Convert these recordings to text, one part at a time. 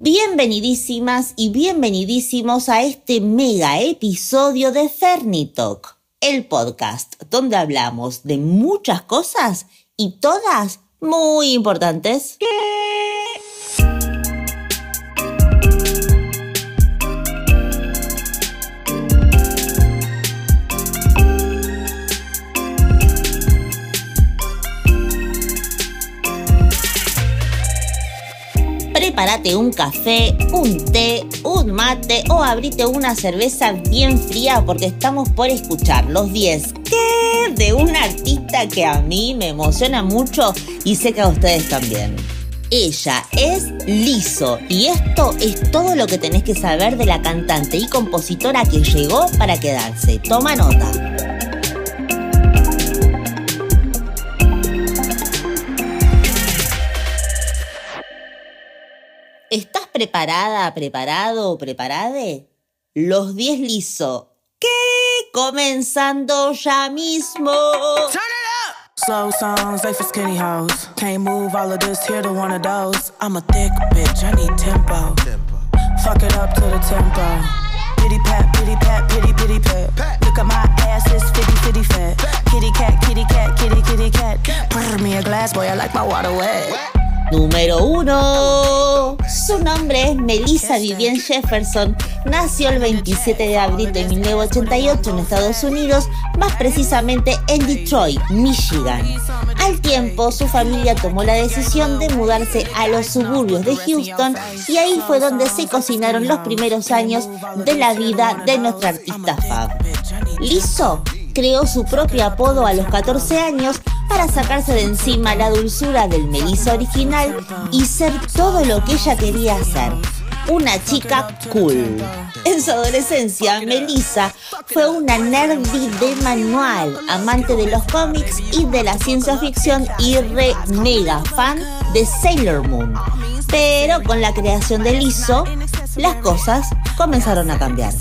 Bienvenidísimas y bienvenidísimos a este mega episodio de Fernitalk, el podcast donde hablamos de muchas cosas y todas muy importantes. Prepárate un café, un té, un mate o abrite una cerveza bien fría porque estamos por escuchar los 10 que de un artista que a mí me emociona mucho y sé que a ustedes también. Ella es Liso y esto es todo lo que tenés que saber de la cantante y compositora que llegó para quedarse. Toma nota. Preparada, preparado o preparade? Los 10 liso. ¿Qué? Comenzando ya mismo. Slow songs, they for skinny hoes. Can't move all of this here to one of those. I'm a thick bitch, I need tempo. Fuck it up to the tempo. Pity pat, pity pat, pity pity pat. Look at my ass, it's fitty fitty fat. Kitty cat, kitty cat, kitty kitty cat. Pour me a glass, boy, I like my water wet. Número 1. Su nombre es Melissa Vivian Jefferson. Nació el 27 de abril de 1988 en Estados Unidos, más precisamente en Detroit, Michigan. Al tiempo, su familia tomó la decisión de mudarse a los suburbios de Houston y ahí fue donde se cocinaron los primeros años de la vida de nuestra artista Fab. Lizzo creó su propio apodo a los 14 años para sacarse de encima la dulzura del Melissa original y ser todo lo que ella quería ser. Una chica cool. En su adolescencia, Melissa fue una nerdy de manual, amante de los cómics y de la ciencia ficción y re mega fan de Sailor Moon. Pero con la creación de Lizzo, las cosas comenzaron a cambiar.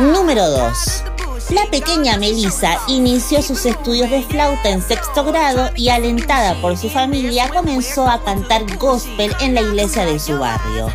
Número 2. La pequeña Melissa inició sus estudios de flauta en sexto grado y alentada por su familia comenzó a cantar gospel en la iglesia de su barrio.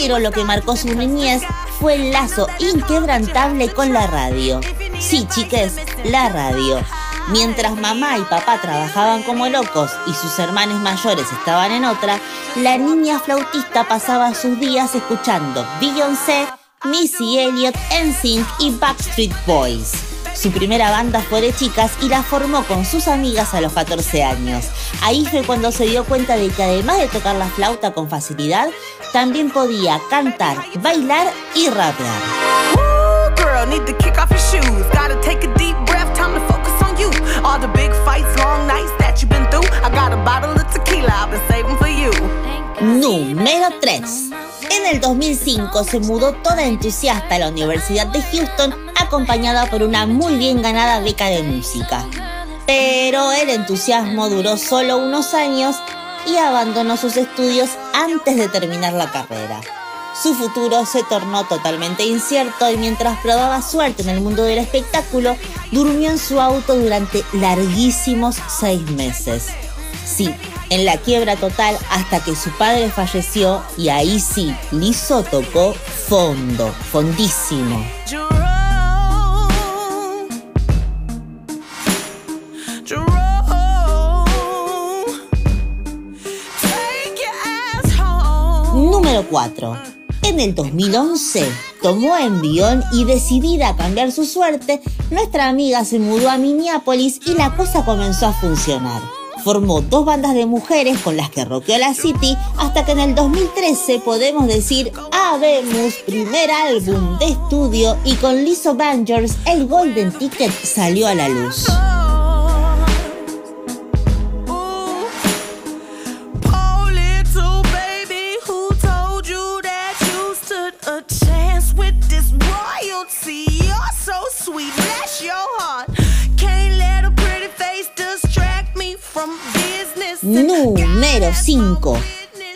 Pero lo que marcó su niñez fue el lazo inquebrantable con la radio. Sí, chiques, la radio. Mientras mamá y papá trabajaban como locos y sus hermanos mayores estaban en otra, la niña flautista pasaba sus días escuchando Beyoncé, Missy Elliott, NSYNC y Backstreet Boys. Su primera banda fue de chicas y la formó con sus amigas a los 14 años. Ahí fue cuando se dio cuenta de que además de tocar la flauta con facilidad, también podía cantar, bailar y rapear. Número 3. En el 2005 se mudó toda entusiasta a la Universidad de Houston acompañada por una muy bien ganada beca de música. Pero el entusiasmo duró solo unos años y abandonó sus estudios antes de terminar la carrera. Su futuro se tornó totalmente incierto y mientras probaba suerte en el mundo del espectáculo, durmió en su auto durante larguísimos seis meses. Sí, en la quiebra total hasta que su padre falleció y ahí sí, Lizo tocó fondo, fondísimo. 4. En el 2011 tomó envión y decidida a cambiar su suerte, nuestra amiga se mudó a Minneapolis y la cosa comenzó a funcionar. Formó dos bandas de mujeres con las que rockeó la City hasta que en el 2013 podemos decir habemos primer álbum de estudio y con Lizzo Bangers el Golden Ticket salió a la luz. Número 5.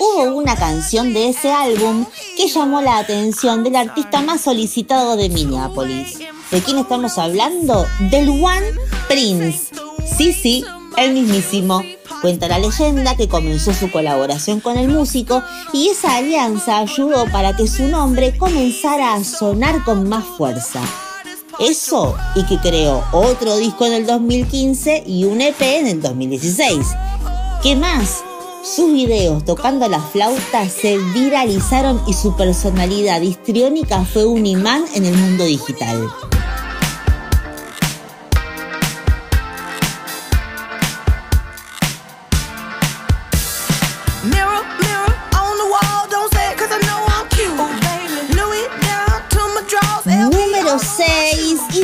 hubo una canción de ese álbum que llamó la atención del artista más solicitado de Minneapolis. ¿De quién estamos hablando? Del One Prince. Sí, sí, el mismísimo. Cuenta la leyenda que comenzó su colaboración con el músico y esa alianza ayudó para que su nombre comenzara a sonar con más fuerza. Eso y que creó otro disco en el 2015 y un EP en el 2016. ¿Qué más? Sus videos tocando la flauta se viralizaron y su personalidad histriónica fue un imán en el mundo digital.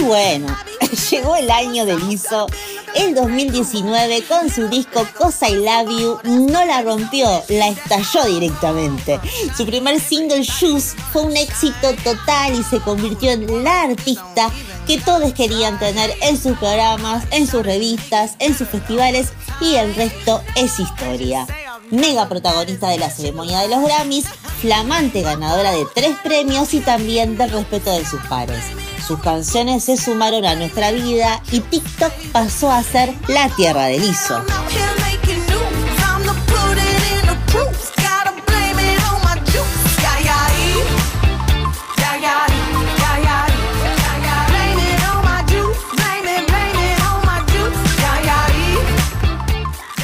Bueno, llegó el año del ISO el 2019 con su disco Cosa I Love You no la rompió, la estalló directamente. Su primer single Shoes fue un éxito total y se convirtió en la artista que todos querían tener en sus programas, en sus revistas, en sus festivales y el resto es historia. Mega protagonista de la ceremonia de los Grammys, flamante ganadora de tres premios y también del respeto de sus pares. Sus canciones se sumaron a nuestra vida y TikTok pasó a ser la tierra del ISO.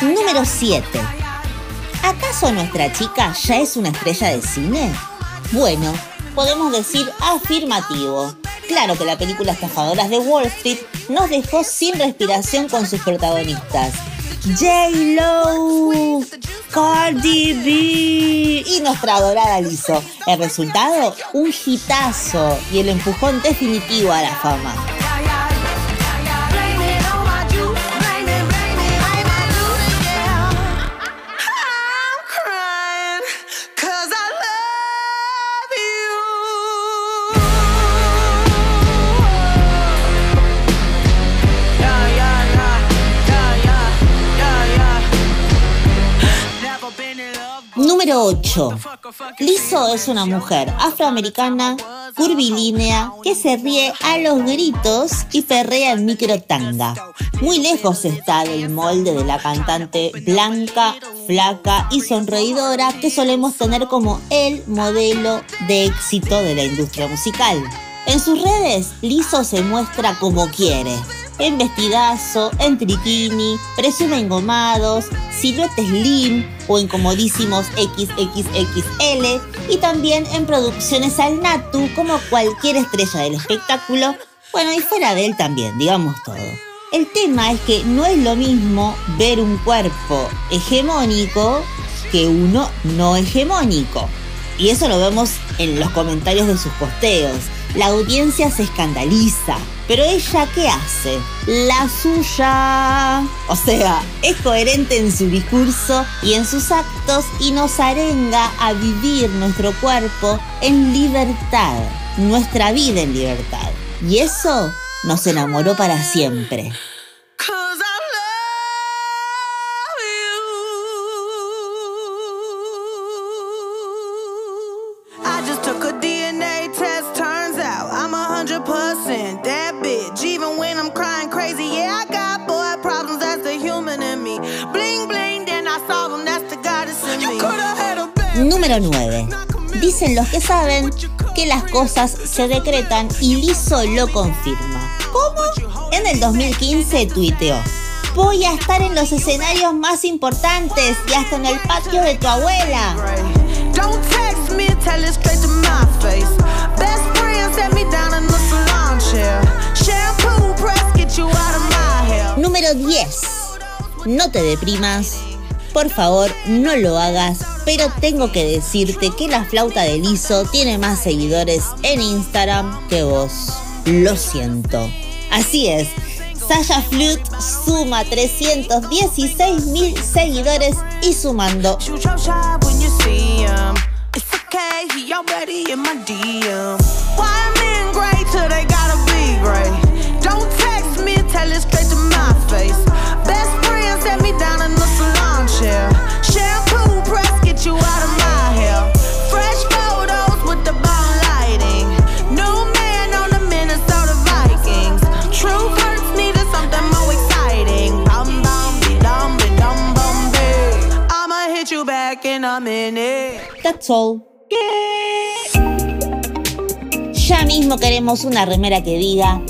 Número 7. ¿Acaso nuestra chica ya es una estrella de cine? Bueno, podemos decir afirmativo. Claro que la película Estafadoras de Wall Street nos dejó sin respiración con sus protagonistas. J-Lo, Cardi B y nuestra adorada Lizzo. El resultado, un hitazo y el empujón definitivo a la fama. Número 8. Lizzo es una mujer afroamericana, curvilínea, que se ríe a los gritos y perrea en micro tanga. Muy lejos está del molde de la cantante blanca, flaca y sonreidora que solemos tener como el modelo de éxito de la industria musical. En sus redes, Lizzo se muestra como quiere, en vestidazo, en triquini, presume engomados, siluetes slim o en comodísimos XXXL y también en producciones al natu como cualquier estrella del espectáculo, bueno y fuera de él también, digamos todo. El tema es que no es lo mismo ver un cuerpo hegemónico que uno no hegemónico. Y eso lo vemos en los comentarios de sus posteos. La audiencia se escandaliza. Pero ella, ¿qué hace? La suya. O sea, es coherente en su discurso y en sus actos y nos arenga a vivir nuestro cuerpo en libertad, nuestra vida en libertad. Y eso nos enamoró para siempre. Número 9. Dicen los que saben que las cosas se decretan y Lizzo lo confirma. ¿Cómo? En el 2015 tuiteó. Voy a estar en los escenarios más importantes y hasta en el patio de tu abuela. Número 10. No te deprimas. Por favor, no lo hagas pero tengo que decirte que la flauta de liso tiene más seguidores en Instagram que vos. Lo siento. Así es. Sasha Flute suma 316 mil seguidores y sumando. okay, he already in my DM. Why men gray till they gotta be great. Don't text me, tell it straight to my face. Best friend set me down in the salon chair. Shampoo press, get you out of my hair. Fresh photos with the bomb lighting. New man on the Minnesota Vikings. True hurts needed something more exciting. Bum bum, be dum, be dum, bum, be. I'ma hit you back in a minute. That's all. Ya mismo queremos una remera que diga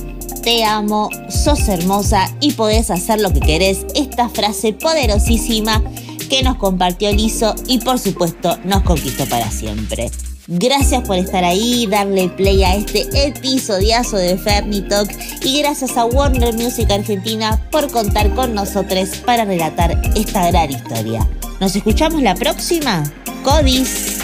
te amo, sos hermosa y podés hacer lo que querés. Esta frase poderosísima que nos compartió Lizo y por supuesto nos conquistó para siempre. Gracias por estar ahí, darle play a este episodiazo de Fernie Talk y gracias a Warner Music Argentina por contar con nosotros para relatar esta gran historia. ¿Nos escuchamos la próxima? Codis.